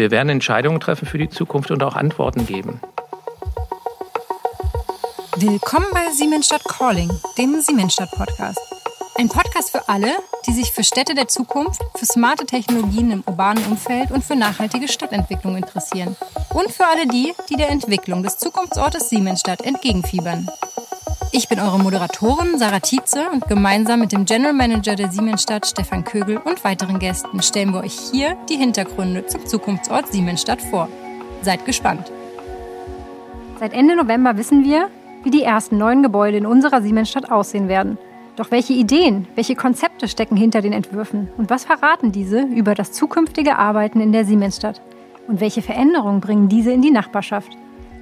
wir werden Entscheidungen treffen für die Zukunft und auch Antworten geben. Willkommen bei Siemensstadt Calling, dem Siemensstadt Podcast. Ein Podcast für alle, die sich für Städte der Zukunft, für smarte Technologien im urbanen Umfeld und für nachhaltige Stadtentwicklung interessieren. Und für alle die, die der Entwicklung des Zukunftsortes Siemensstadt entgegenfiebern. Ich bin eure Moderatorin Sarah Tietze und gemeinsam mit dem General Manager der Siemensstadt Stefan Kögel und weiteren Gästen stellen wir euch hier die Hintergründe zum Zukunftsort Siemensstadt vor. Seid gespannt. Seit Ende November wissen wir, wie die ersten neuen Gebäude in unserer Siemensstadt aussehen werden. Doch welche Ideen, welche Konzepte stecken hinter den Entwürfen und was verraten diese über das zukünftige Arbeiten in der Siemensstadt? Und welche Veränderungen bringen diese in die Nachbarschaft?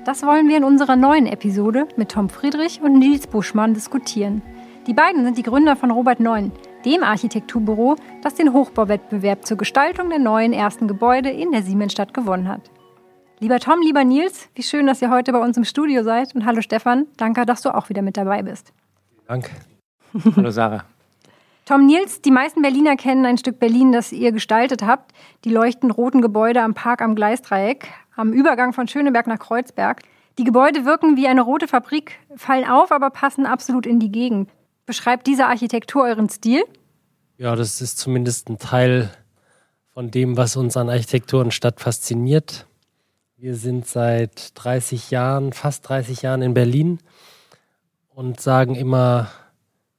Das wollen wir in unserer neuen Episode mit Tom Friedrich und Nils Buschmann diskutieren. Die beiden sind die Gründer von Robert Neun, dem Architekturbüro, das den Hochbauwettbewerb zur Gestaltung der neuen ersten Gebäude in der Siemensstadt gewonnen hat. Lieber Tom, lieber Nils, wie schön, dass ihr heute bei uns im Studio seid. Und hallo Stefan, danke, dass du auch wieder mit dabei bist. Danke. Hallo Sarah. Tom Nils, die meisten Berliner kennen ein Stück Berlin, das ihr gestaltet habt. Die leuchtend roten Gebäude am Park am Gleisdreieck am Übergang von Schöneberg nach Kreuzberg. Die Gebäude wirken wie eine rote Fabrik, fallen auf, aber passen absolut in die Gegend. Beschreibt diese Architektur euren Stil? Ja, das ist zumindest ein Teil von dem, was uns an Architektur und Stadt fasziniert. Wir sind seit 30 Jahren, fast 30 Jahren in Berlin und sagen immer,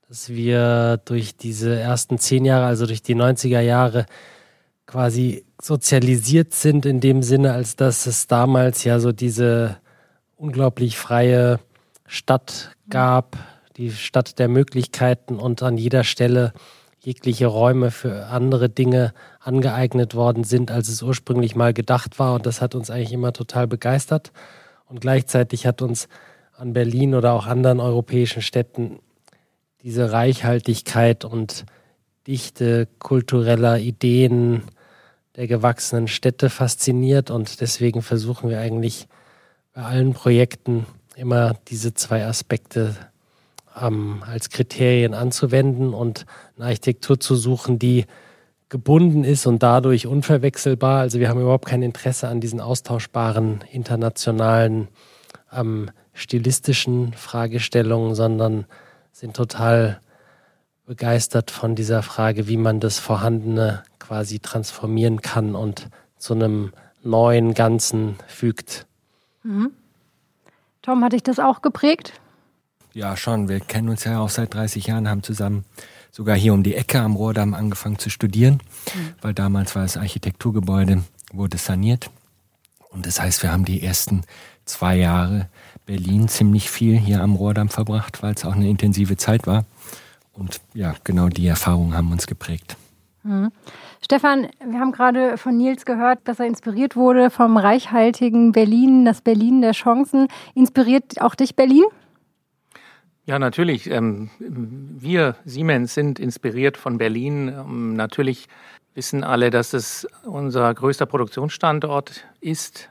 dass wir durch diese ersten zehn Jahre, also durch die 90er Jahre, quasi sozialisiert sind in dem Sinne, als dass es damals ja so diese unglaublich freie Stadt gab, die Stadt der Möglichkeiten und an jeder Stelle jegliche Räume für andere Dinge angeeignet worden sind, als es ursprünglich mal gedacht war. Und das hat uns eigentlich immer total begeistert. Und gleichzeitig hat uns an Berlin oder auch anderen europäischen Städten diese Reichhaltigkeit und Dichte kultureller Ideen, der gewachsenen Städte fasziniert und deswegen versuchen wir eigentlich bei allen Projekten immer diese zwei Aspekte ähm, als Kriterien anzuwenden und eine Architektur zu suchen, die gebunden ist und dadurch unverwechselbar. Also wir haben überhaupt kein Interesse an diesen austauschbaren internationalen ähm, stilistischen Fragestellungen, sondern sind total begeistert von dieser Frage, wie man das Vorhandene quasi transformieren kann und zu einem neuen Ganzen fügt. Mhm. Tom, hat dich das auch geprägt? Ja, schon. Wir kennen uns ja auch seit 30 Jahren, haben zusammen sogar hier um die Ecke am Rohrdamm angefangen zu studieren, mhm. weil damals war das Architekturgebäude, wurde saniert. Und das heißt, wir haben die ersten zwei Jahre Berlin ziemlich viel hier am Rohrdamm verbracht, weil es auch eine intensive Zeit war. Und ja, genau die Erfahrungen haben uns geprägt. Mhm. Stefan, wir haben gerade von Nils gehört, dass er inspiriert wurde vom reichhaltigen Berlin, das Berlin der Chancen. Inspiriert auch dich Berlin? Ja, natürlich. Ähm, wir Siemens sind inspiriert von Berlin. Ähm, natürlich wissen alle, dass es unser größter Produktionsstandort ist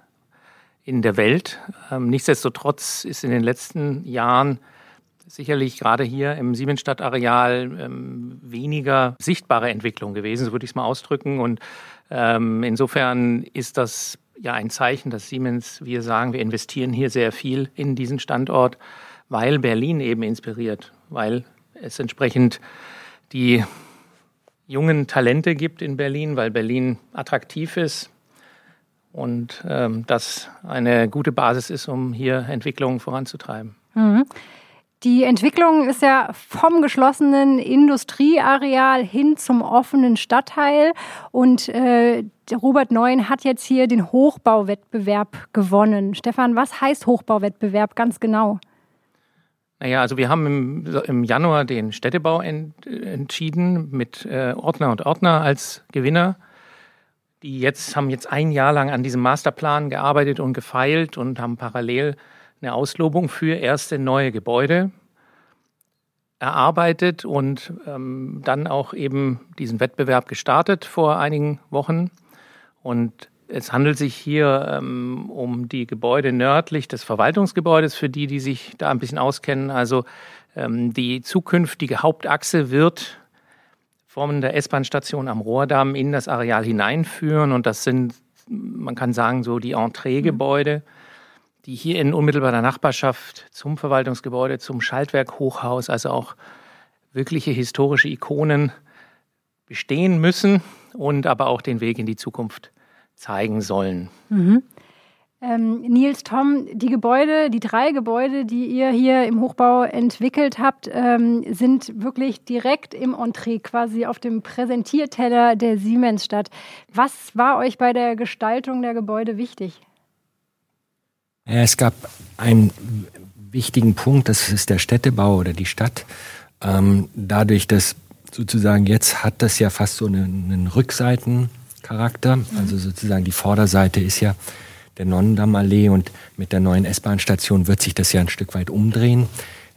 in der Welt. Ähm, nichtsdestotrotz ist in den letzten Jahren sicherlich gerade hier im Siemensstadt-Areal ähm, weniger sichtbare Entwicklung gewesen, so würde ich es mal ausdrücken. Und ähm, insofern ist das ja ein Zeichen, dass Siemens, wir sagen, wir investieren hier sehr viel in diesen Standort, weil Berlin eben inspiriert, weil es entsprechend die jungen Talente gibt in Berlin, weil Berlin attraktiv ist und ähm, das eine gute Basis ist, um hier Entwicklungen voranzutreiben. Mhm. Die Entwicklung ist ja vom geschlossenen Industrieareal hin zum offenen Stadtteil. Und äh, Robert Neuen hat jetzt hier den Hochbauwettbewerb gewonnen. Stefan, was heißt Hochbauwettbewerb ganz genau? Naja, also wir haben im, im Januar den Städtebau ent, entschieden mit äh, Ordner und Ordner als Gewinner. Die jetzt haben jetzt ein Jahr lang an diesem Masterplan gearbeitet und gefeilt und haben parallel eine Auslobung für erste neue Gebäude erarbeitet und ähm, dann auch eben diesen Wettbewerb gestartet vor einigen Wochen. Und es handelt sich hier ähm, um die Gebäude nördlich des Verwaltungsgebäudes, für die, die sich da ein bisschen auskennen. Also ähm, die zukünftige Hauptachse wird von der S-Bahn-Station am Rohrdamm in das Areal hineinführen und das sind man kann sagen, so die Entree-Gebäude, die hier in unmittelbarer Nachbarschaft zum Verwaltungsgebäude, zum Schaltwerk Hochhaus, also auch wirkliche historische Ikonen bestehen müssen und aber auch den Weg in die Zukunft zeigen sollen. Mhm. Ähm, Nils, Tom, die Gebäude, die drei Gebäude, die ihr hier im Hochbau entwickelt habt, ähm, sind wirklich direkt im Entree, quasi auf dem Präsentierteller der Siemensstadt. Was war euch bei der Gestaltung der Gebäude wichtig? Es gab einen wichtigen Punkt, das ist der Städtebau oder die Stadt. Ähm, dadurch, dass sozusagen jetzt hat das ja fast so einen, einen Rückseitencharakter, also sozusagen die Vorderseite ist ja der Nonnendammallee und mit der neuen S-Bahn-Station wird sich das ja ein Stück weit umdrehen.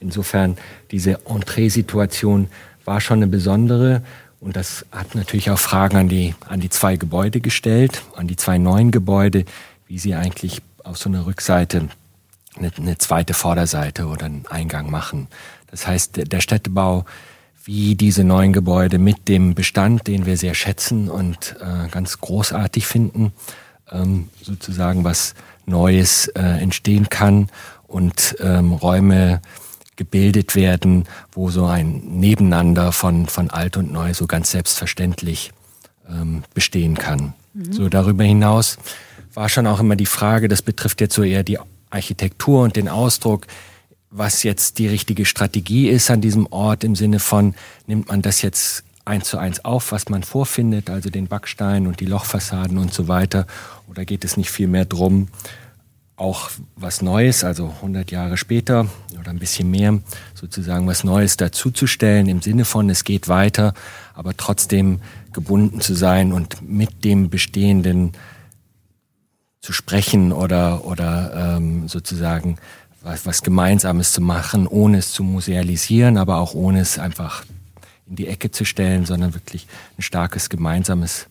Insofern diese Entree-Situation war schon eine besondere und das hat natürlich auch Fragen an die, an die zwei Gebäude gestellt, an die zwei neuen Gebäude, wie sie eigentlich auf so einer Rückseite eine, eine zweite Vorderseite oder einen Eingang machen. Das heißt, der Städtebau, wie diese neuen Gebäude mit dem Bestand, den wir sehr schätzen und äh, ganz großartig finden, ähm, sozusagen was Neues äh, entstehen kann und ähm, Räume gebildet werden, wo so ein Nebeneinander von, von alt und neu so ganz selbstverständlich ähm, bestehen kann. Mhm. So darüber hinaus war schon auch immer die Frage, das betrifft jetzt so eher die Architektur und den Ausdruck, was jetzt die richtige Strategie ist an diesem Ort im Sinne von, nimmt man das jetzt eins zu eins auf, was man vorfindet, also den Backstein und die Lochfassaden und so weiter? Oder geht es nicht vielmehr drum, auch was Neues, also 100 Jahre später oder ein bisschen mehr, sozusagen was Neues dazuzustellen im Sinne von, es geht weiter, aber trotzdem gebunden zu sein und mit dem Bestehenden zu sprechen oder, oder ähm, sozusagen was, was Gemeinsames zu machen, ohne es zu musealisieren, aber auch ohne es einfach in die Ecke zu stellen, sondern wirklich ein starkes gemeinsames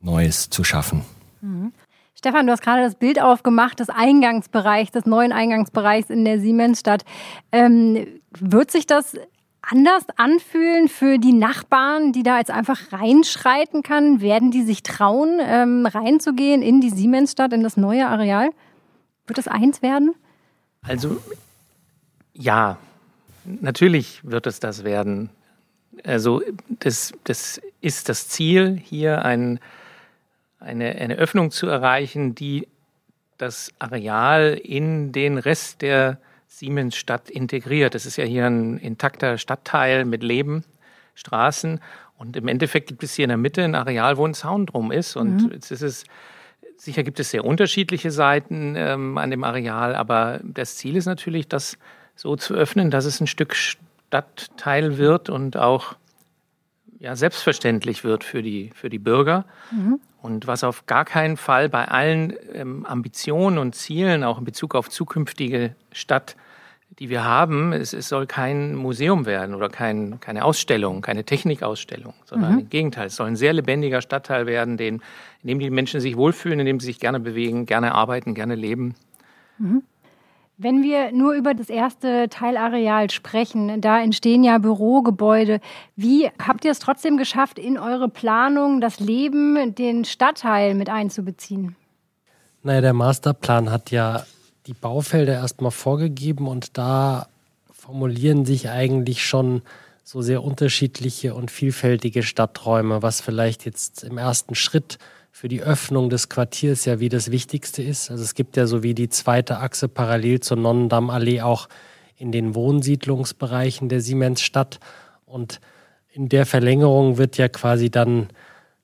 Neues zu schaffen. Mhm. Stefan, du hast gerade das Bild aufgemacht des Eingangsbereichs, des neuen Eingangsbereichs in der Siemensstadt. Ähm, wird sich das anders anfühlen für die Nachbarn, die da jetzt einfach reinschreiten kann? Werden die sich trauen, ähm, reinzugehen in die Siemensstadt, in das neue Areal? Wird das eins werden? Also ja, natürlich wird es das werden. Also das, das ist das Ziel, hier ein, eine, eine Öffnung zu erreichen, die das Areal in den Rest der Siemensstadt integriert. Das ist ja hier ein intakter Stadtteil mit Leben, Straßen. Und im Endeffekt gibt es hier in der Mitte ein Areal, wo ein Zaun drum ist. Und mhm. jetzt ist es, sicher gibt es sehr unterschiedliche Seiten ähm, an dem Areal, aber das Ziel ist natürlich, das so zu öffnen, dass es ein Stück Stadtteil wird und auch ja, selbstverständlich wird für die, für die Bürger. Mhm. Und was auf gar keinen Fall bei allen ähm, Ambitionen und Zielen, auch in Bezug auf zukünftige Stadt, die wir haben, es, es soll kein Museum werden oder kein, keine Ausstellung, keine Technikausstellung, sondern mhm. im Gegenteil, es soll ein sehr lebendiger Stadtteil werden, den, in dem die Menschen sich wohlfühlen, in dem sie sich gerne bewegen, gerne arbeiten, gerne leben. Mhm. Wenn wir nur über das erste Teilareal sprechen, da entstehen ja Bürogebäude. Wie habt ihr es trotzdem geschafft, in eure Planung das Leben, den Stadtteil mit einzubeziehen? Naja, der Masterplan hat ja die Baufelder erstmal vorgegeben und da formulieren sich eigentlich schon so sehr unterschiedliche und vielfältige Stadträume, was vielleicht jetzt im ersten Schritt für die Öffnung des Quartiers ja wie das Wichtigste ist. Also es gibt ja so wie die zweite Achse parallel zur Nonnendammallee auch in den Wohnsiedlungsbereichen der Siemensstadt. Und in der Verlängerung wird ja quasi dann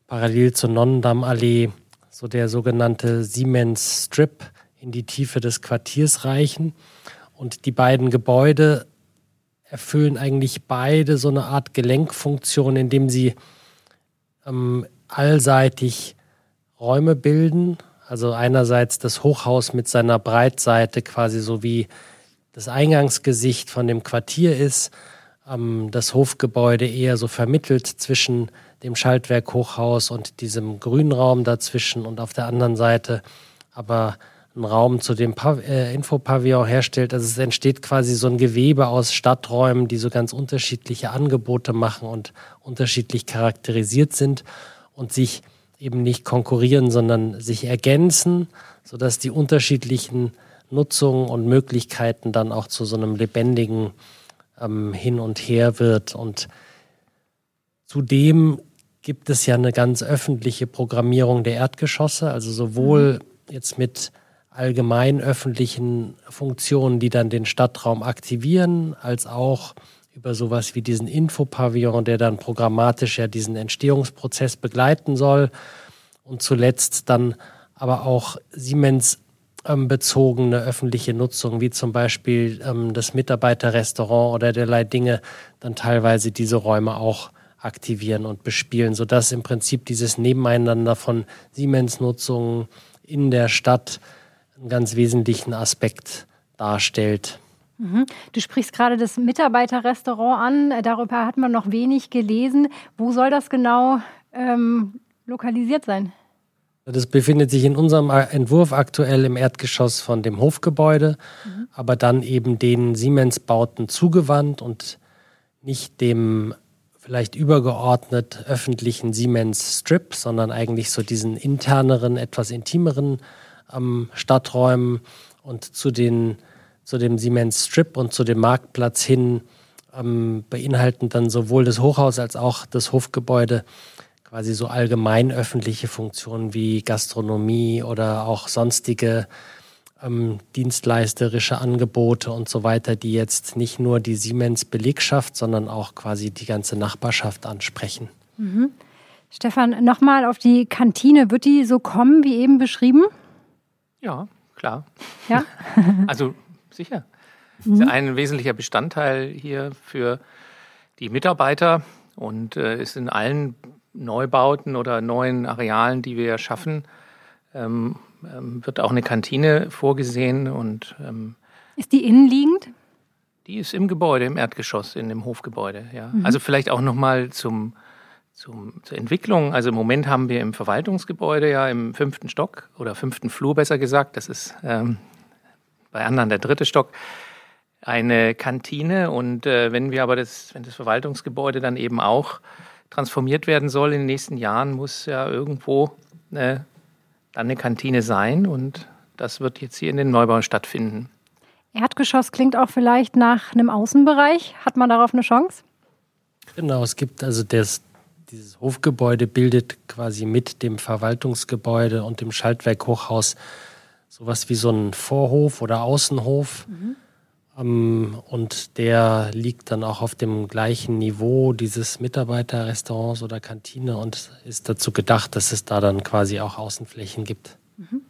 parallel zur Nonnendammallee so der sogenannte Siemens Strip in die Tiefe des Quartiers reichen. Und die beiden Gebäude erfüllen eigentlich beide so eine Art Gelenkfunktion, indem sie ähm, allseitig Räume bilden. Also einerseits das Hochhaus mit seiner Breitseite quasi so wie das Eingangsgesicht von dem Quartier ist, ähm, das Hofgebäude eher so vermittelt zwischen dem Schaltwerk-Hochhaus und diesem Grünraum dazwischen und auf der anderen Seite aber einen Raum zu dem Pav äh, Infopavillon herstellt. Also es entsteht quasi so ein Gewebe aus Stadträumen, die so ganz unterschiedliche Angebote machen und unterschiedlich charakterisiert sind und sich eben nicht konkurrieren, sondern sich ergänzen, sodass die unterschiedlichen Nutzungen und Möglichkeiten dann auch zu so einem lebendigen ähm, Hin und Her wird. Und zudem gibt es ja eine ganz öffentliche Programmierung der Erdgeschosse, also sowohl mhm. jetzt mit allgemein öffentlichen Funktionen, die dann den Stadtraum aktivieren, als auch über sowas wie diesen Infopavillon, der dann programmatisch ja diesen Entstehungsprozess begleiten soll. Und zuletzt dann aber auch Siemens ähm, bezogene öffentliche Nutzung, wie zum Beispiel ähm, das Mitarbeiterrestaurant oder derlei Dinge, dann teilweise diese Räume auch aktivieren und bespielen, sodass im Prinzip dieses Nebeneinander von Siemens-Nutzungen in der Stadt einen ganz wesentlichen Aspekt darstellt. Mhm. Du sprichst gerade das Mitarbeiterrestaurant an. Darüber hat man noch wenig gelesen. Wo soll das genau ähm, lokalisiert sein? Das befindet sich in unserem Entwurf aktuell im Erdgeschoss von dem Hofgebäude, mhm. aber dann eben den Siemens-Bauten zugewandt und nicht dem vielleicht übergeordnet öffentlichen Siemens Strip, sondern eigentlich so diesen interneren, etwas intimeren ähm, Stadträumen und zu, den, zu dem Siemens Strip und zu dem Marktplatz hin ähm, beinhalten dann sowohl das Hochhaus als auch das Hofgebäude quasi so allgemein öffentliche Funktionen wie Gastronomie oder auch sonstige ähm, dienstleisterische Angebote und so weiter, die jetzt nicht nur die Siemens Belegschaft, sondern auch quasi die ganze Nachbarschaft ansprechen. Mhm. Stefan, nochmal auf die Kantine. Wird die so kommen, wie eben beschrieben? Ja, klar. Ja. also sicher. Mhm. ist ein wesentlicher Bestandteil hier für die Mitarbeiter und äh, ist in allen Neubauten oder neuen Arealen, die wir schaffen, ähm, ähm, wird auch eine Kantine vorgesehen und ähm, ist die innenliegend? Die ist im Gebäude, im Erdgeschoss, in dem Hofgebäude. Ja. Mhm. Also vielleicht auch noch mal zum zum, zur Entwicklung. Also im Moment haben wir im Verwaltungsgebäude ja im fünften Stock oder fünften Flur besser gesagt, das ist ähm, bei anderen der dritte Stock, eine Kantine. Und äh, wenn wir aber das, wenn das Verwaltungsgebäude dann eben auch transformiert werden soll in den nächsten Jahren, muss ja irgendwo äh, dann eine Kantine sein. Und das wird jetzt hier in den Neubauen stattfinden. Erdgeschoss klingt auch vielleicht nach einem Außenbereich. Hat man darauf eine Chance? Genau, es gibt also das, dieses Hofgebäude bildet quasi mit dem Verwaltungsgebäude und dem Schaltwerkhochhaus sowas wie so ein Vorhof oder Außenhof. Mhm. Ähm, und der liegt dann auch auf dem gleichen Niveau dieses Mitarbeiterrestaurants oder Kantine und ist dazu gedacht, dass es da dann quasi auch Außenflächen gibt. Mhm.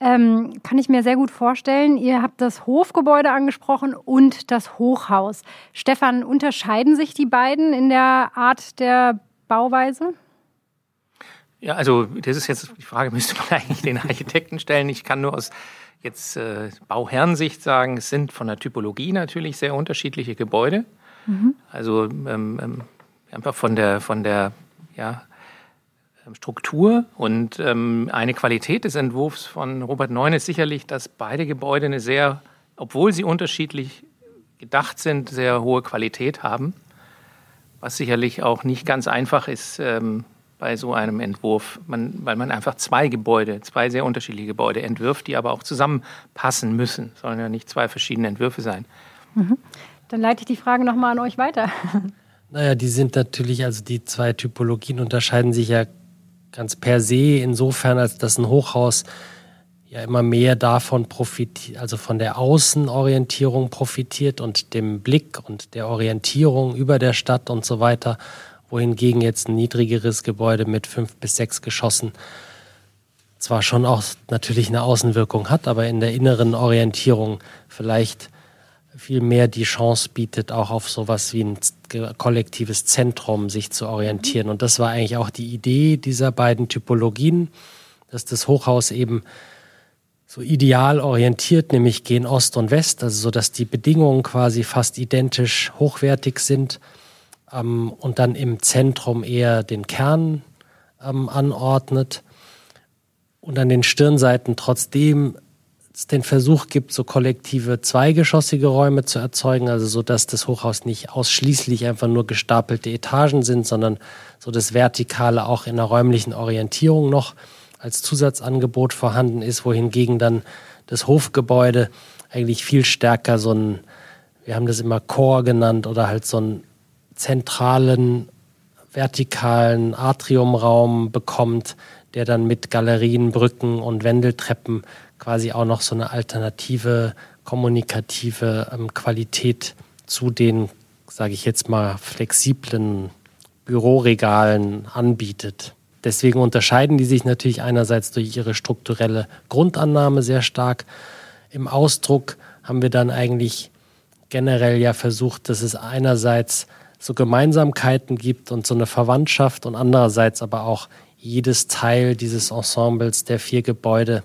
Ähm, kann ich mir sehr gut vorstellen. Ihr habt das Hofgebäude angesprochen und das Hochhaus. Stefan, unterscheiden sich die beiden in der Art der Bauweise? Ja, also das ist jetzt die Frage, müsste man eigentlich den Architekten stellen. Ich kann nur aus jetzt äh, Bauherrensicht sagen, es sind von der Typologie natürlich sehr unterschiedliche Gebäude. Mhm. Also ähm, ähm, einfach von der von der ja, ähm, Struktur und ähm, eine Qualität des Entwurfs von Robert Neun ist sicherlich, dass beide Gebäude eine sehr, obwohl sie unterschiedlich gedacht sind, sehr hohe Qualität haben, was sicherlich auch nicht ganz einfach ist ähm, bei so einem Entwurf, man, weil man einfach zwei Gebäude, zwei sehr unterschiedliche Gebäude entwirft, die aber auch zusammenpassen müssen. Sollen ja nicht zwei verschiedene Entwürfe sein. Mhm. Dann leite ich die Frage nochmal an euch weiter. Naja, die sind natürlich, also die zwei Typologien unterscheiden sich ja ganz per se insofern, als dass ein Hochhaus ja immer mehr davon profitiert, also von der Außenorientierung profitiert und dem Blick und der Orientierung über der Stadt und so weiter, wohingegen jetzt ein niedrigeres Gebäude mit fünf bis sechs Geschossen zwar schon auch natürlich eine Außenwirkung hat, aber in der inneren Orientierung vielleicht viel mehr die Chance bietet, auch auf sowas wie ein kollektives Zentrum sich zu orientieren. Und das war eigentlich auch die Idee dieser beiden Typologien, dass das Hochhaus eben so ideal orientiert, nämlich gehen Ost und West, also so dass die Bedingungen quasi fast identisch hochwertig sind ähm, und dann im Zentrum eher den Kern ähm, anordnet und an den Stirnseiten trotzdem es den Versuch gibt, so kollektive zweigeschossige Räume zu erzeugen, also so, dass das Hochhaus nicht ausschließlich einfach nur gestapelte Etagen sind, sondern so das Vertikale auch in der räumlichen Orientierung noch als Zusatzangebot vorhanden ist, wohingegen dann das Hofgebäude eigentlich viel stärker so ein, wir haben das immer Chor genannt oder halt so einen zentralen vertikalen Atriumraum bekommt, der dann mit Galerien, Brücken und Wendeltreppen quasi auch noch so eine alternative kommunikative ähm, Qualität zu den, sage ich jetzt mal, flexiblen Büroregalen anbietet. Deswegen unterscheiden die sich natürlich einerseits durch ihre strukturelle Grundannahme sehr stark. Im Ausdruck haben wir dann eigentlich generell ja versucht, dass es einerseits so Gemeinsamkeiten gibt und so eine Verwandtschaft und andererseits aber auch jedes Teil dieses Ensembles der vier Gebäude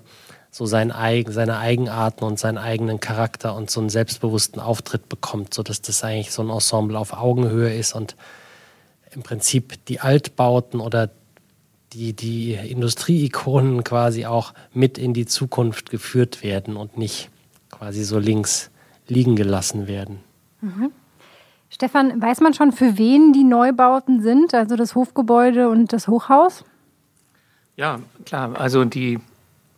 so sein eigen, seine Eigenarten und seinen eigenen Charakter und so einen selbstbewussten Auftritt bekommt, sodass das eigentlich so ein Ensemble auf Augenhöhe ist und im Prinzip die Altbauten oder die, die Industrieikonen quasi auch mit in die Zukunft geführt werden und nicht quasi so links liegen gelassen werden. Mhm. Stefan, weiß man schon, für wen die Neubauten sind, also das Hofgebäude und das Hochhaus? Ja, klar. Also die,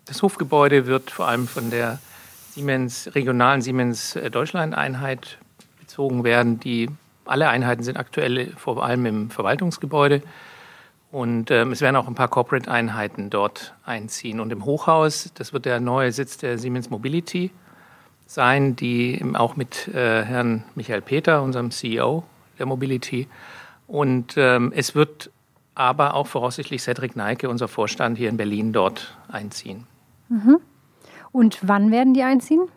das Hofgebäude wird vor allem von der Siemens, regionalen Siemens äh, Deutschland-Einheit bezogen werden. Die, alle Einheiten sind aktuell vor allem im Verwaltungsgebäude. Und ähm, es werden auch ein paar Corporate-Einheiten dort einziehen. Und im Hochhaus, das wird der neue Sitz der Siemens Mobility sein, die auch mit äh, Herrn Michael Peter, unserem CEO der Mobility. Und ähm, es wird aber auch voraussichtlich Cedric Neike, unser Vorstand hier in Berlin, dort einziehen. Mhm. Und wann werden die einziehen?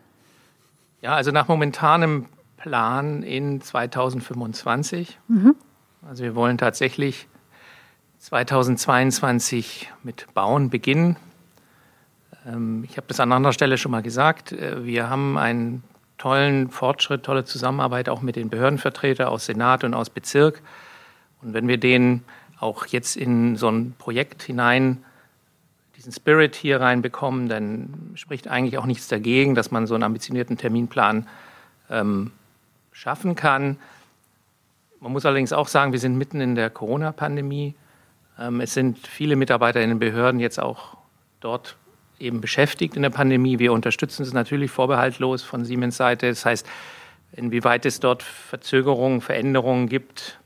Ja, also nach momentanem Plan in 2025. Mhm. Also wir wollen tatsächlich 2022 mit Bauen beginnen. Ähm, ich habe das an anderer Stelle schon mal gesagt. Äh, wir haben einen tollen Fortschritt, tolle Zusammenarbeit auch mit den Behördenvertretern aus Senat und aus Bezirk. Und wenn wir den auch jetzt in so ein Projekt hinein, diesen Spirit hier reinbekommen, dann spricht eigentlich auch nichts dagegen, dass man so einen ambitionierten Terminplan ähm, schaffen kann. Man muss allerdings auch sagen, wir sind mitten in der Corona-Pandemie. Ähm, es sind viele Mitarbeiter in den Behörden jetzt auch dort eben beschäftigt in der Pandemie. Wir unterstützen es natürlich vorbehaltlos von Siemens Seite. Das heißt, inwieweit es dort Verzögerungen, Veränderungen gibt,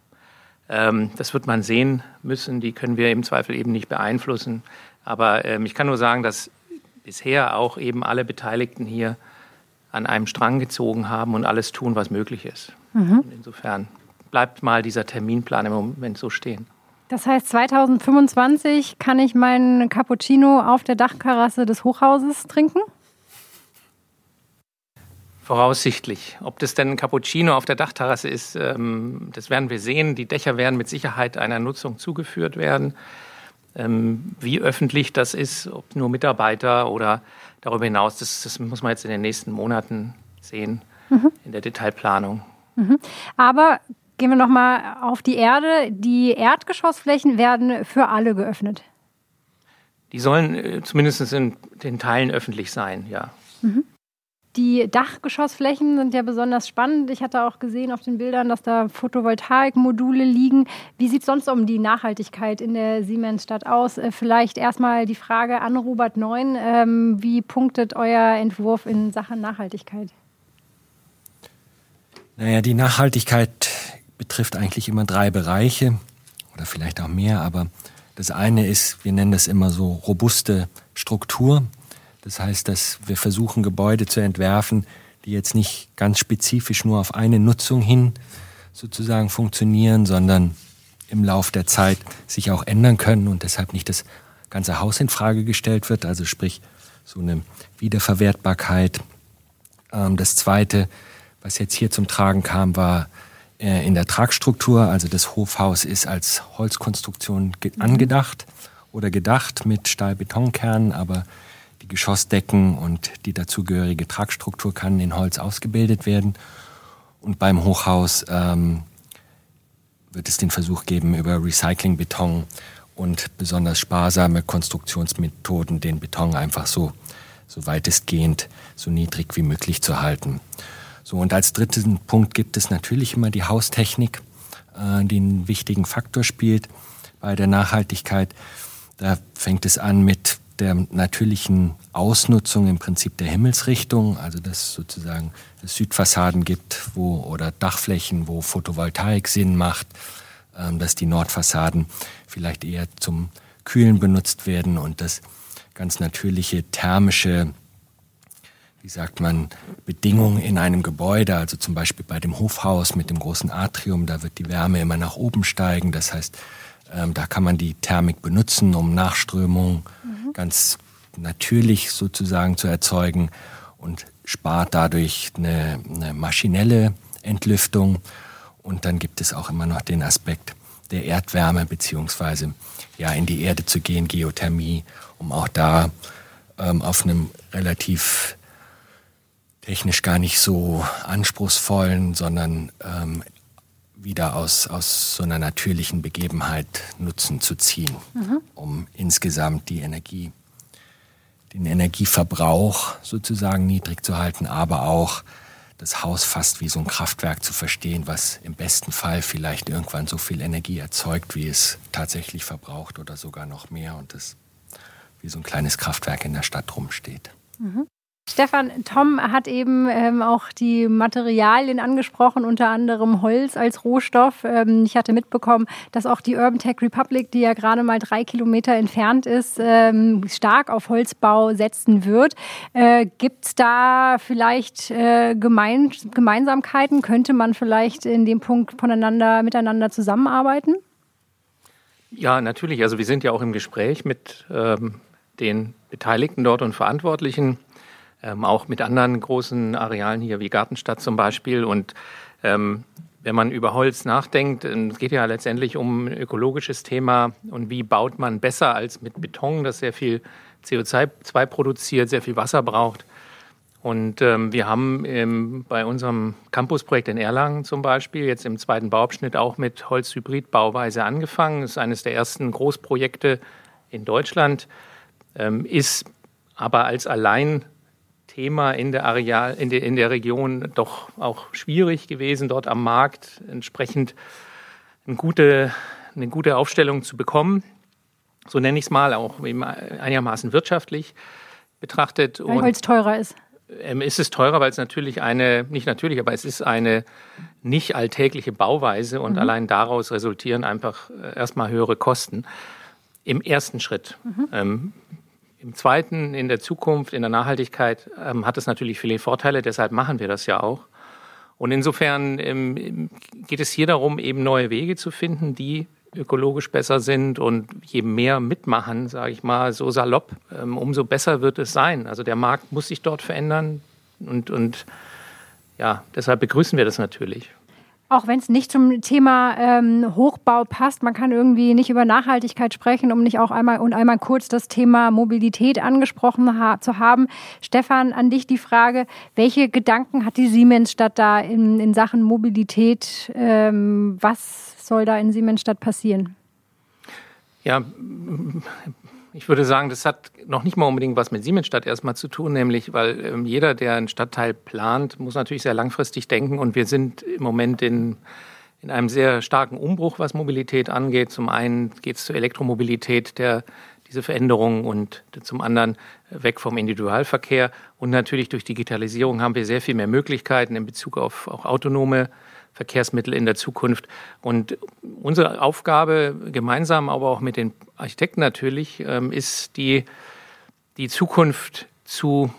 ähm, das wird man sehen müssen. Die können wir im Zweifel eben nicht beeinflussen. Aber ähm, ich kann nur sagen, dass bisher auch eben alle Beteiligten hier an einem Strang gezogen haben und alles tun, was möglich ist. Mhm. insofern bleibt mal dieser Terminplan im Moment so stehen. Das heißt, 2025 kann ich meinen Cappuccino auf der Dachterrasse des Hochhauses trinken? Voraussichtlich. Ob das denn ein Cappuccino auf der Dachterrasse ist, ähm, das werden wir sehen. Die Dächer werden mit Sicherheit einer Nutzung zugeführt werden. Ähm, wie öffentlich das ist, ob nur Mitarbeiter oder darüber hinaus, das, das muss man jetzt in den nächsten Monaten sehen mhm. in der Detailplanung. Mhm. Aber Gehen wir nochmal auf die Erde. Die Erdgeschossflächen werden für alle geöffnet. Die sollen äh, zumindest in den Teilen öffentlich sein, ja. Mhm. Die Dachgeschossflächen sind ja besonders spannend. Ich hatte auch gesehen auf den Bildern, dass da Photovoltaikmodule liegen. Wie sieht es sonst um die Nachhaltigkeit in der Siemensstadt aus? Äh, vielleicht erstmal die Frage an Robert Neun. Ähm, wie punktet euer Entwurf in Sachen Nachhaltigkeit? Naja, die Nachhaltigkeit betrifft eigentlich immer drei Bereiche oder vielleicht auch mehr, aber das eine ist, wir nennen das immer so robuste Struktur. Das heißt, dass wir versuchen, Gebäude zu entwerfen, die jetzt nicht ganz spezifisch nur auf eine Nutzung hin sozusagen funktionieren, sondern im Lauf der Zeit sich auch ändern können und deshalb nicht das ganze Haus in Frage gestellt wird, also sprich so eine Wiederverwertbarkeit. Ähm, das zweite, was jetzt hier zum Tragen kam, war in der Tragstruktur. Also das Hofhaus ist als Holzkonstruktion mhm. angedacht oder gedacht mit Stahlbetonkernen, aber die Geschossdecken und die dazugehörige Tragstruktur kann in Holz ausgebildet werden. Und beim Hochhaus ähm, wird es den Versuch geben, über Recyclingbeton und besonders sparsame Konstruktionsmethoden den Beton einfach so so weitestgehend so niedrig wie möglich zu halten. So, und als dritten Punkt gibt es natürlich immer die Haustechnik, äh, die einen wichtigen Faktor spielt bei der Nachhaltigkeit. Da fängt es an mit der natürlichen Ausnutzung im Prinzip der Himmelsrichtung, also dass es sozusagen Südfassaden gibt, wo oder Dachflächen, wo Photovoltaik Sinn macht, ähm, dass die Nordfassaden vielleicht eher zum Kühlen benutzt werden und das ganz natürliche thermische wie sagt man, Bedingungen in einem Gebäude, also zum Beispiel bei dem Hofhaus mit dem großen Atrium, da wird die Wärme immer nach oben steigen. Das heißt, ähm, da kann man die Thermik benutzen, um Nachströmung mhm. ganz natürlich sozusagen zu erzeugen und spart dadurch eine, eine maschinelle Entlüftung. Und dann gibt es auch immer noch den Aspekt der Erdwärme, beziehungsweise ja, in die Erde zu gehen, Geothermie, um auch da ähm, auf einem relativ technisch gar nicht so anspruchsvollen, sondern ähm, wieder aus, aus so einer natürlichen Begebenheit Nutzen zu ziehen, mhm. um insgesamt die Energie, den Energieverbrauch sozusagen niedrig zu halten, aber auch das Haus fast wie so ein Kraftwerk zu verstehen, was im besten Fall vielleicht irgendwann so viel Energie erzeugt, wie es tatsächlich verbraucht oder sogar noch mehr und das wie so ein kleines Kraftwerk in der Stadt rumsteht. Mhm. Stefan, Tom hat eben ähm, auch die Materialien angesprochen, unter anderem Holz als Rohstoff. Ähm, ich hatte mitbekommen, dass auch die Urban Tech Republic, die ja gerade mal drei Kilometer entfernt ist, ähm, stark auf Holzbau setzen wird. Äh, Gibt es da vielleicht äh, Gemein Gemeinsamkeiten? Könnte man vielleicht in dem Punkt voneinander, miteinander zusammenarbeiten? Ja, natürlich. Also wir sind ja auch im Gespräch mit ähm, den Beteiligten dort und Verantwortlichen ähm, auch mit anderen großen Arealen hier wie Gartenstadt zum Beispiel. Und ähm, wenn man über Holz nachdenkt, es geht ja letztendlich um ein ökologisches Thema und wie baut man besser als mit Beton, das sehr viel CO2 produziert, sehr viel Wasser braucht. Und ähm, wir haben ähm, bei unserem Campusprojekt in Erlangen zum Beispiel jetzt im zweiten Bauabschnitt auch mit Holzhybrid-Bauweise angefangen. Das ist eines der ersten Großprojekte in Deutschland, ähm, ist aber als allein Thema in der, Areal, in, der, in der Region doch auch schwierig gewesen, dort am Markt entsprechend eine gute, eine gute Aufstellung zu bekommen. So nenne ich es mal, auch einigermaßen wirtschaftlich betrachtet. Weil es teurer ist. Ähm, ist es teurer, weil es natürlich eine, nicht natürlich, aber es ist eine nicht alltägliche Bauweise und mhm. allein daraus resultieren einfach äh, erstmal höhere Kosten im ersten Schritt. Mhm. Ähm, im zweiten, in der Zukunft, in der Nachhaltigkeit, ähm, hat es natürlich viele Vorteile, deshalb machen wir das ja auch. Und insofern ähm, geht es hier darum, eben neue Wege zu finden, die ökologisch besser sind und je mehr mitmachen, sage ich mal, so salopp, ähm, umso besser wird es sein. Also der Markt muss sich dort verändern und, und ja, deshalb begrüßen wir das natürlich. Auch wenn es nicht zum Thema ähm, Hochbau passt, man kann irgendwie nicht über Nachhaltigkeit sprechen, um nicht auch einmal und einmal kurz das Thema Mobilität angesprochen ha zu haben. Stefan, an dich die Frage, welche Gedanken hat die Siemensstadt da in, in Sachen Mobilität? Ähm, was soll da in Siemensstadt passieren? Ja, ich würde sagen, das hat noch nicht mal unbedingt was mit Siemensstadt erstmal zu tun, nämlich weil ähm, jeder, der einen Stadtteil plant, muss natürlich sehr langfristig denken und wir sind im Moment in, in einem sehr starken Umbruch, was Mobilität angeht. Zum einen geht es zur Elektromobilität, der diese Veränderungen und zum anderen weg vom Individualverkehr. Und natürlich durch Digitalisierung haben wir sehr viel mehr Möglichkeiten in Bezug auf auch autonome Verkehrsmittel in der Zukunft. Und unsere Aufgabe, gemeinsam aber auch mit den Architekten natürlich, ähm, ist die, die Zukunft zu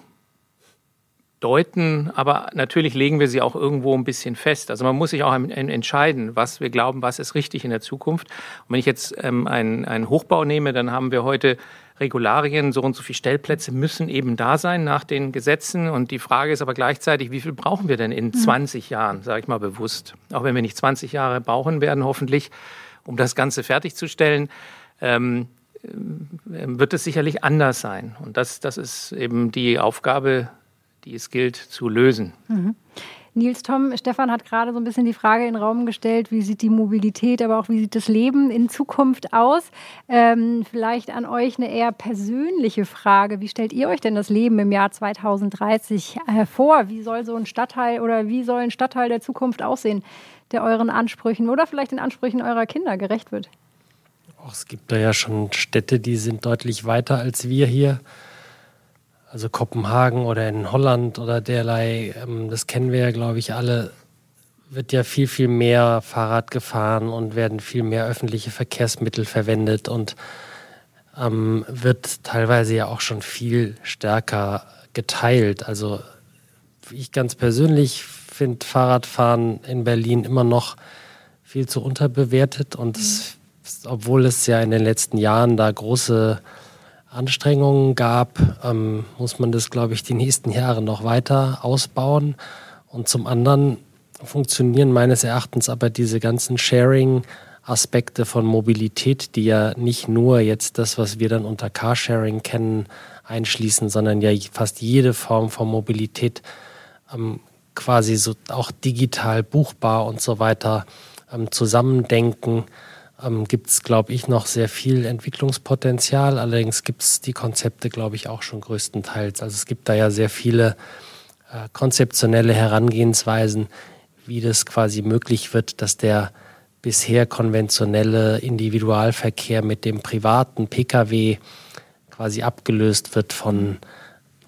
deuten, aber natürlich legen wir sie auch irgendwo ein bisschen fest. Also man muss sich auch entscheiden, was wir glauben, was ist richtig in der Zukunft. Und wenn ich jetzt ähm, einen, einen Hochbau nehme, dann haben wir heute Regularien, so und so viele Stellplätze müssen eben da sein nach den Gesetzen. Und die Frage ist aber gleichzeitig, wie viel brauchen wir denn in 20 mhm. Jahren, sage ich mal bewusst. Auch wenn wir nicht 20 Jahre brauchen werden, hoffentlich, um das Ganze fertigzustellen, ähm, äh, wird es sicherlich anders sein. Und das, das ist eben die Aufgabe, die es gilt zu lösen. Mhm. Nils Tom, Stefan hat gerade so ein bisschen die Frage in den Raum gestellt, wie sieht die Mobilität, aber auch wie sieht das Leben in Zukunft aus? Ähm, vielleicht an euch eine eher persönliche Frage. Wie stellt ihr euch denn das Leben im Jahr 2030 äh, vor? Wie soll so ein Stadtteil oder wie soll ein Stadtteil der Zukunft aussehen, der euren Ansprüchen oder vielleicht den Ansprüchen eurer Kinder gerecht wird? es gibt da ja schon Städte, die sind deutlich weiter als wir hier also Kopenhagen oder in Holland oder derlei, ähm, das kennen wir ja, glaube ich, alle, wird ja viel, viel mehr Fahrrad gefahren und werden viel mehr öffentliche Verkehrsmittel verwendet und ähm, wird teilweise ja auch schon viel stärker geteilt. Also ich ganz persönlich finde Fahrradfahren in Berlin immer noch viel zu unterbewertet und mhm. es, obwohl es ja in den letzten Jahren da große Anstrengungen gab, ähm, muss man das, glaube ich, die nächsten Jahre noch weiter ausbauen. Und zum anderen funktionieren meines Erachtens aber diese ganzen Sharing-Aspekte von Mobilität, die ja nicht nur jetzt das, was wir dann unter Carsharing kennen, einschließen, sondern ja fast jede Form von Mobilität ähm, quasi so auch digital buchbar und so weiter ähm, zusammendenken ähm, gibt es, glaube ich, noch sehr viel Entwicklungspotenzial. Allerdings gibt es die Konzepte, glaube ich, auch schon größtenteils. Also es gibt da ja sehr viele äh, konzeptionelle Herangehensweisen, wie das quasi möglich wird, dass der bisher konventionelle Individualverkehr mit dem privaten Pkw quasi abgelöst wird von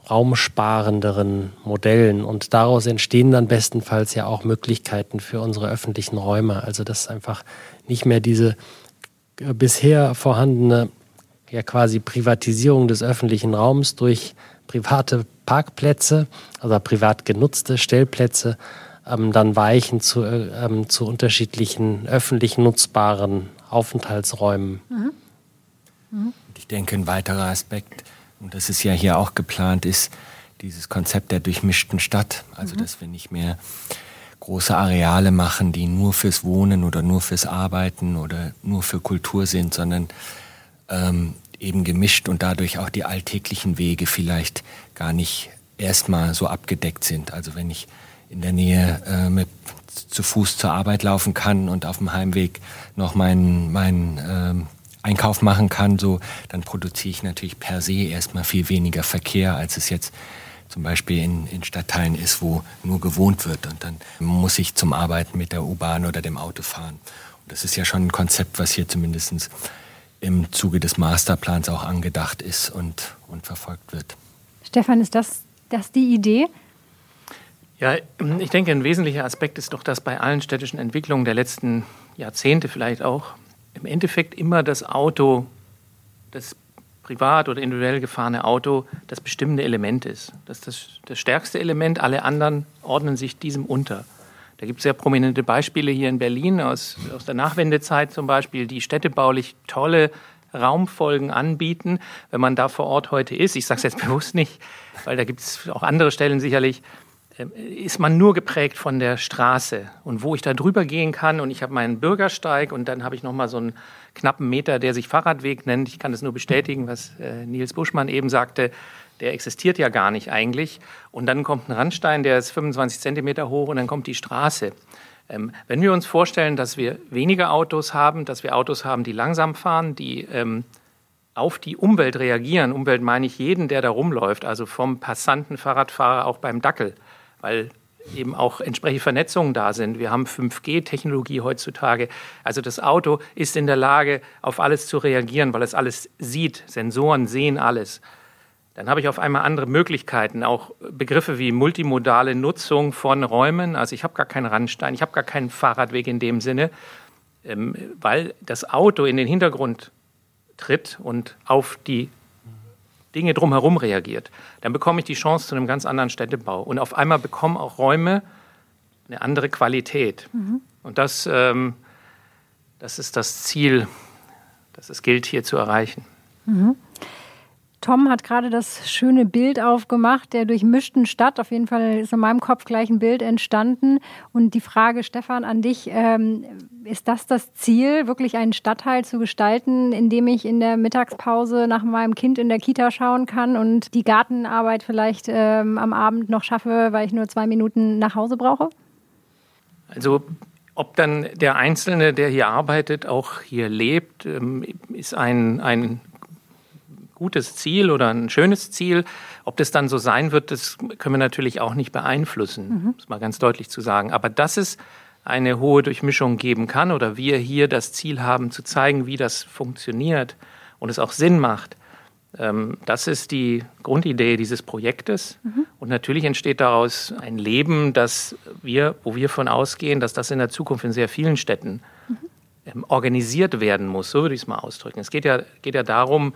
raumsparenderen Modellen. Und daraus entstehen dann bestenfalls ja auch Möglichkeiten für unsere öffentlichen Räume. Also dass einfach nicht mehr diese äh, bisher vorhandene ja quasi Privatisierung des öffentlichen Raums durch private Parkplätze, also privat genutzte Stellplätze, ähm, dann weichen zu, äh, ähm, zu unterschiedlichen öffentlich nutzbaren Aufenthaltsräumen. Mhm. Mhm. Ich denke, ein weiterer Aspekt und das ist ja hier auch geplant, ist dieses Konzept der durchmischten Stadt. Also, mhm. dass wir nicht mehr große Areale machen, die nur fürs Wohnen oder nur fürs Arbeiten oder nur für Kultur sind, sondern ähm, eben gemischt und dadurch auch die alltäglichen Wege vielleicht gar nicht erstmal so abgedeckt sind. Also wenn ich in der Nähe äh, mit zu Fuß zur Arbeit laufen kann und auf dem Heimweg noch meinen mein, ähm, Einkauf machen kann, so, dann produziere ich natürlich per se erstmal viel weniger Verkehr, als es jetzt zum Beispiel in, in Stadtteilen ist, wo nur gewohnt wird. Und dann muss ich zum Arbeiten mit der U-Bahn oder dem Auto fahren. Und das ist ja schon ein Konzept, was hier zumindest im Zuge des Masterplans auch angedacht ist und, und verfolgt wird. Stefan, ist das, das die Idee? Ja, ich denke, ein wesentlicher Aspekt ist doch, dass bei allen städtischen Entwicklungen der letzten Jahrzehnte vielleicht auch im Endeffekt immer das Auto, das privat oder individuell gefahrene Auto, das bestimmende Element ist. Das ist das, das stärkste Element, alle anderen ordnen sich diesem unter. Da gibt es sehr prominente Beispiele hier in Berlin aus, aus der Nachwendezeit zum Beispiel, die städtebaulich tolle Raumfolgen anbieten, wenn man da vor Ort heute ist. Ich sage es jetzt bewusst nicht, weil da gibt es auch andere Stellen sicherlich. Ähm, ist man nur geprägt von der Straße und wo ich da drüber gehen kann und ich habe meinen Bürgersteig und dann habe ich noch mal so einen knappen Meter, der sich Fahrradweg nennt. Ich kann das nur bestätigen, was äh, Nils Buschmann eben sagte. Der existiert ja gar nicht eigentlich. Und dann kommt ein Randstein, der ist 25 Zentimeter hoch und dann kommt die Straße. Ähm, wenn wir uns vorstellen, dass wir weniger Autos haben, dass wir Autos haben, die langsam fahren, die ähm, auf die Umwelt reagieren. Umwelt meine ich jeden, der da rumläuft, also vom Passanten, Fahrradfahrer, auch beim Dackel weil eben auch entsprechende Vernetzungen da sind. Wir haben 5G-Technologie heutzutage. Also das Auto ist in der Lage, auf alles zu reagieren, weil es alles sieht. Sensoren sehen alles. Dann habe ich auf einmal andere Möglichkeiten, auch Begriffe wie multimodale Nutzung von Räumen. Also ich habe gar keinen Randstein, ich habe gar keinen Fahrradweg in dem Sinne, ähm, weil das Auto in den Hintergrund tritt und auf die Dinge drumherum reagiert, dann bekomme ich die Chance zu einem ganz anderen Städtebau. Und auf einmal bekommen auch Räume eine andere Qualität. Mhm. Und das, ähm, das ist das Ziel, das es gilt hier zu erreichen. Mhm. Tom hat gerade das schöne Bild aufgemacht der durchmischten Stadt. Auf jeden Fall ist in meinem Kopf gleich ein Bild entstanden. Und die Frage, Stefan, an dich, ähm, ist das das Ziel, wirklich einen Stadtteil zu gestalten, in dem ich in der Mittagspause nach meinem Kind in der Kita schauen kann und die Gartenarbeit vielleicht ähm, am Abend noch schaffe, weil ich nur zwei Minuten nach Hause brauche? Also ob dann der Einzelne, der hier arbeitet, auch hier lebt, ähm, ist ein, ein gutes Ziel oder ein schönes Ziel. Ob das dann so sein wird, das können wir natürlich auch nicht beeinflussen, mhm. muss mal ganz deutlich zu sagen. Aber dass es eine hohe Durchmischung geben kann oder wir hier das Ziel haben, zu zeigen, wie das funktioniert und es auch Sinn macht, ähm, das ist die Grundidee dieses Projektes. Mhm. Und natürlich entsteht daraus ein Leben, das wir, wo wir von ausgehen, dass das in der Zukunft in sehr vielen Städten mhm. Ähm, organisiert werden muss. So würde ich es mal ausdrücken. Es geht ja, geht ja darum,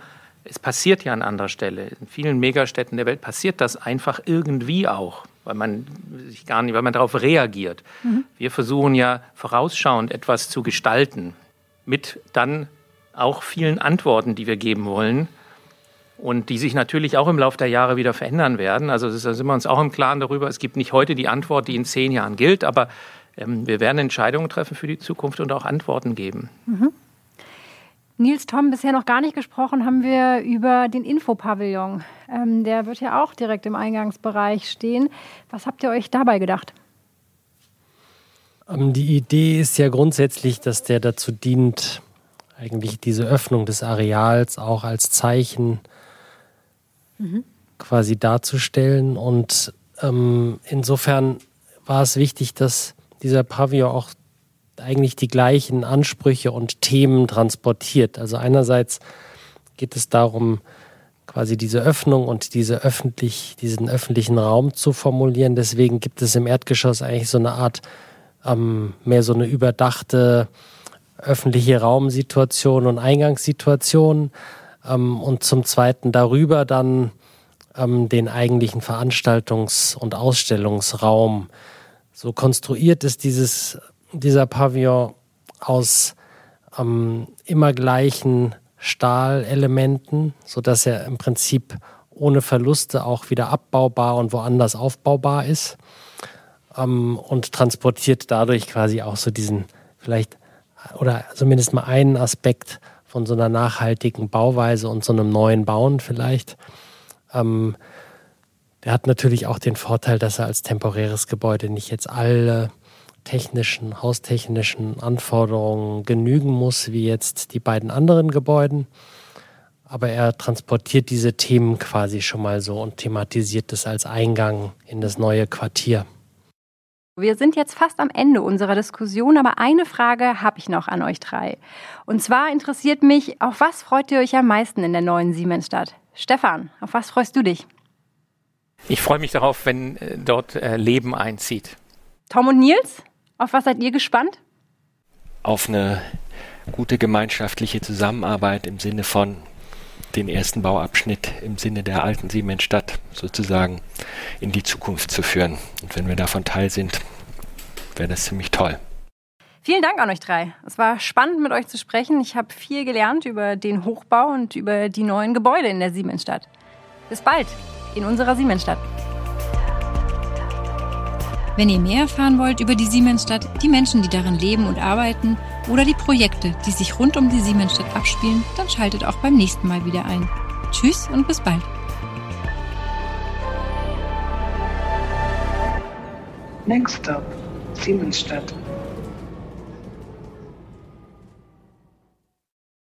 es passiert ja an anderer Stelle. In vielen Megastädten der Welt passiert das einfach irgendwie auch, weil man sich gar nicht, weil man darauf reagiert. Mhm. Wir versuchen ja vorausschauend etwas zu gestalten, mit dann auch vielen Antworten, die wir geben wollen und die sich natürlich auch im Laufe der Jahre wieder verändern werden. Also da sind wir uns auch im Klaren darüber. Es gibt nicht heute die Antwort, die in zehn Jahren gilt, aber ähm, wir werden Entscheidungen treffen für die Zukunft und auch Antworten geben. Mhm. Nils Tom, bisher noch gar nicht gesprochen haben wir über den Infopavillon. Ähm, der wird ja auch direkt im Eingangsbereich stehen. Was habt ihr euch dabei gedacht? Ähm, die Idee ist ja grundsätzlich, dass der dazu dient, eigentlich diese Öffnung des Areals auch als Zeichen mhm. quasi darzustellen. Und ähm, insofern war es wichtig, dass dieser Pavillon auch eigentlich die gleichen Ansprüche und Themen transportiert. Also einerseits geht es darum, quasi diese Öffnung und diese öffentlich, diesen öffentlichen Raum zu formulieren. Deswegen gibt es im Erdgeschoss eigentlich so eine Art, ähm, mehr so eine überdachte öffentliche Raumsituation und Eingangssituation. Ähm, und zum Zweiten darüber dann ähm, den eigentlichen Veranstaltungs- und Ausstellungsraum. So konstruiert ist dieses dieser Pavillon aus ähm, immer gleichen Stahlelementen, sodass er im Prinzip ohne Verluste auch wieder abbaubar und woanders aufbaubar ist ähm, und transportiert dadurch quasi auch so diesen vielleicht oder zumindest mal einen Aspekt von so einer nachhaltigen Bauweise und so einem neuen Bauen vielleicht. Ähm, der hat natürlich auch den Vorteil, dass er als temporäres Gebäude nicht jetzt alle technischen, haustechnischen Anforderungen genügen muss, wie jetzt die beiden anderen Gebäuden. Aber er transportiert diese Themen quasi schon mal so und thematisiert es als Eingang in das neue Quartier. Wir sind jetzt fast am Ende unserer Diskussion, aber eine Frage habe ich noch an euch drei. Und zwar interessiert mich, auf was freut ihr euch am meisten in der neuen Siemensstadt? Stefan, auf was freust du dich? Ich freue mich darauf, wenn äh, dort äh, Leben einzieht. Tom und Nils? Auf was seid ihr gespannt? Auf eine gute gemeinschaftliche Zusammenarbeit im Sinne von den ersten Bauabschnitt im Sinne der alten Siemensstadt sozusagen in die Zukunft zu führen. Und wenn wir davon Teil sind, wäre das ziemlich toll. Vielen Dank an euch drei. Es war spannend, mit euch zu sprechen. Ich habe viel gelernt über den Hochbau und über die neuen Gebäude in der Siemensstadt. Bis bald in unserer Siemensstadt. Wenn ihr mehr erfahren wollt über die Siemensstadt, die Menschen, die darin leben und arbeiten oder die Projekte, die sich rund um die Siemensstadt abspielen, dann schaltet auch beim nächsten Mal wieder ein. Tschüss und bis bald. Next Stop, Siemensstadt.